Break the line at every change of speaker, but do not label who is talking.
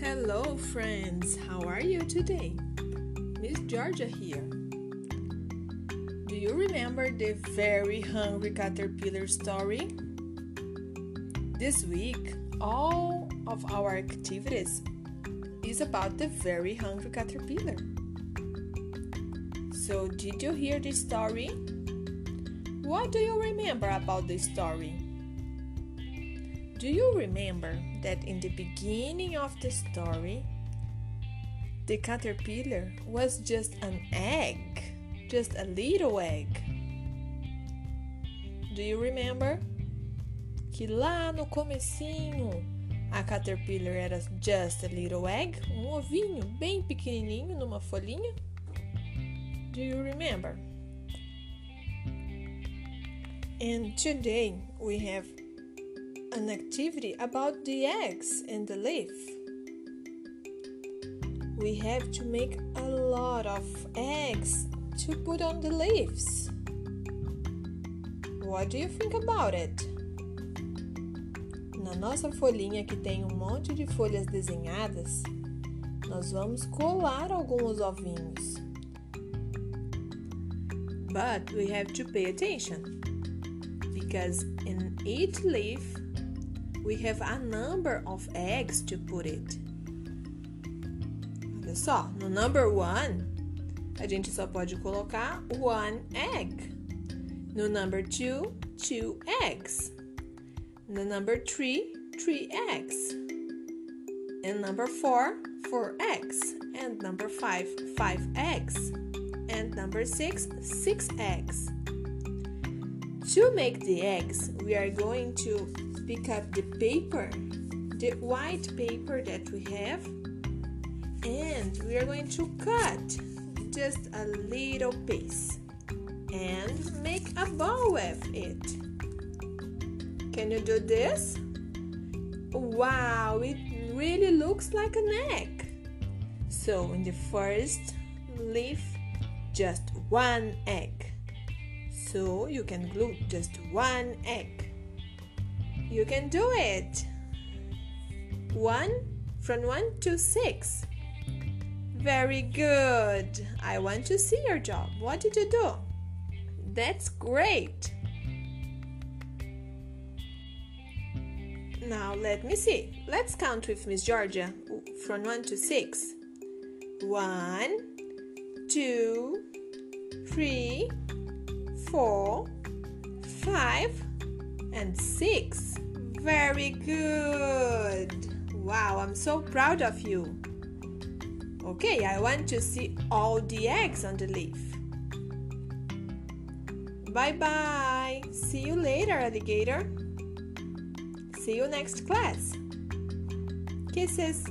Hello, friends. How are you today? Miss Georgia here. Do you remember the very hungry caterpillar story? This week, all of our activities is about the very hungry caterpillar. So, did you hear the story? What do you remember about the story? Do you remember that in the beginning of the story, the caterpillar was just an egg, just a little egg? Do you remember? Que lá no comecinho a caterpillar era just a little egg, um ovinho bem pequenininho numa folhinha? Do you remember? And today we have an activity about the eggs in the leaf. We have to make a lot of eggs to put on the leaves. What do you think about it? Na nossa folhinha que tem um monte de folhas desenhadas, nós vamos colar alguns ovinhos. But we have to pay attention because in each leaf we have a number of eggs to put it. Olha só, no number one, a gente só pode colocar one egg. No number two, two eggs. No number three, three eggs. And number four, four eggs. And number five, five eggs. And number six, six eggs. To make the eggs, we are going to pick up the paper, the white paper that we have, and we are going to cut just a little piece and make a bow with it. Can you do this? Wow, it really looks like an egg. So, in the first leaf, just one egg. So, you can glue just one egg. You can do it. 1 from 1 to 6. Very good. I want to see your job. What did you do? That's great. Now let me see. Let's count with Miss Georgia from 1 to 6. 1, 2, 3, 4, 5, and 6. Very good. Wow, I'm so proud of you. Okay, I want to see all the eggs on the leaf. Bye bye. See you later, alligator. See you next class. Kisses.